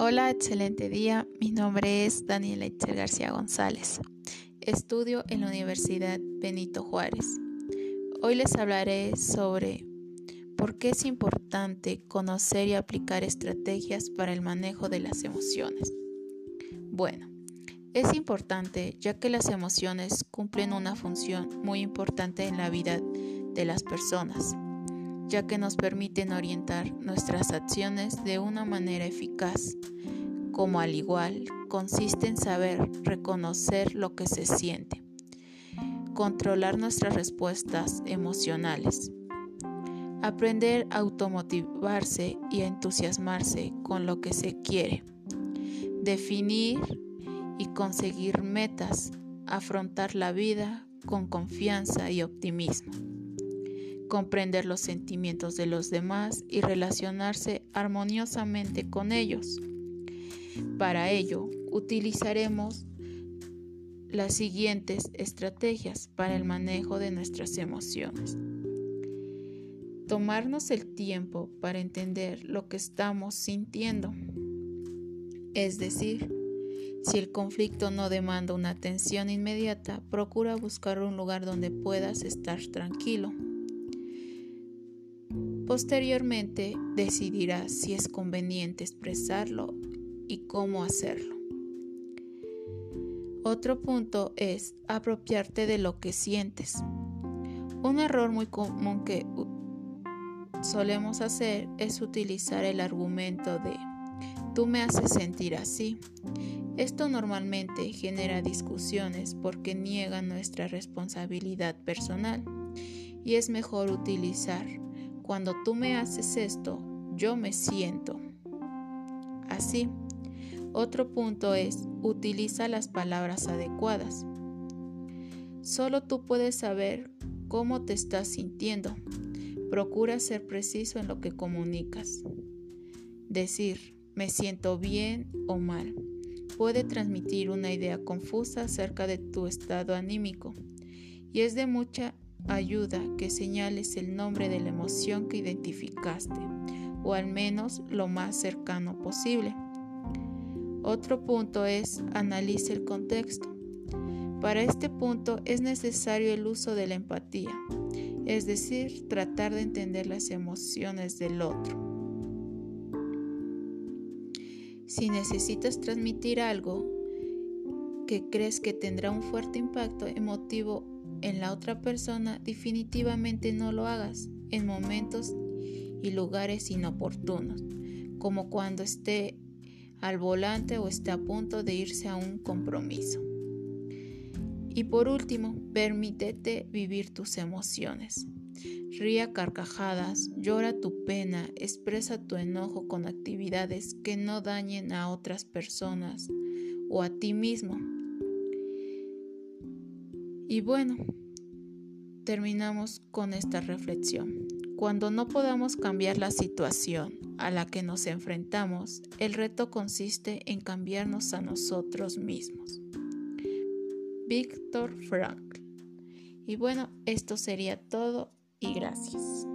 Hola, excelente día. Mi nombre es Daniela Itzel García González. Estudio en la Universidad Benito Juárez. Hoy les hablaré sobre por qué es importante conocer y aplicar estrategias para el manejo de las emociones. Bueno, es importante ya que las emociones cumplen una función muy importante en la vida de las personas ya que nos permiten orientar nuestras acciones de una manera eficaz, como al igual consiste en saber reconocer lo que se siente, controlar nuestras respuestas emocionales, aprender a automotivarse y a entusiasmarse con lo que se quiere, definir y conseguir metas, afrontar la vida con confianza y optimismo comprender los sentimientos de los demás y relacionarse armoniosamente con ellos. Para ello, utilizaremos las siguientes estrategias para el manejo de nuestras emociones. Tomarnos el tiempo para entender lo que estamos sintiendo. Es decir, si el conflicto no demanda una atención inmediata, procura buscar un lugar donde puedas estar tranquilo. Posteriormente decidirás si es conveniente expresarlo y cómo hacerlo. Otro punto es apropiarte de lo que sientes. Un error muy común que solemos hacer es utilizar el argumento de tú me haces sentir así. Esto normalmente genera discusiones porque niega nuestra responsabilidad personal y es mejor utilizar cuando tú me haces esto, yo me siento. Así, otro punto es, utiliza las palabras adecuadas. Solo tú puedes saber cómo te estás sintiendo. Procura ser preciso en lo que comunicas. Decir, me siento bien o mal, puede transmitir una idea confusa acerca de tu estado anímico y es de mucha ayuda que señales el nombre de la emoción que identificaste, o al menos lo más cercano posible. Otro punto es analice el contexto. Para este punto es necesario el uso de la empatía, es decir, tratar de entender las emociones del otro. Si necesitas transmitir algo que crees que tendrá un fuerte impacto emotivo en la otra persona, definitivamente no lo hagas en momentos y lugares inoportunos, como cuando esté al volante o esté a punto de irse a un compromiso. Y por último, permítete vivir tus emociones. Ría carcajadas, llora tu pena, expresa tu enojo con actividades que no dañen a otras personas o a ti mismo. Y bueno, terminamos con esta reflexión. Cuando no podamos cambiar la situación a la que nos enfrentamos, el reto consiste en cambiarnos a nosotros mismos. Víctor Frankl. Y bueno, esto sería todo y gracias.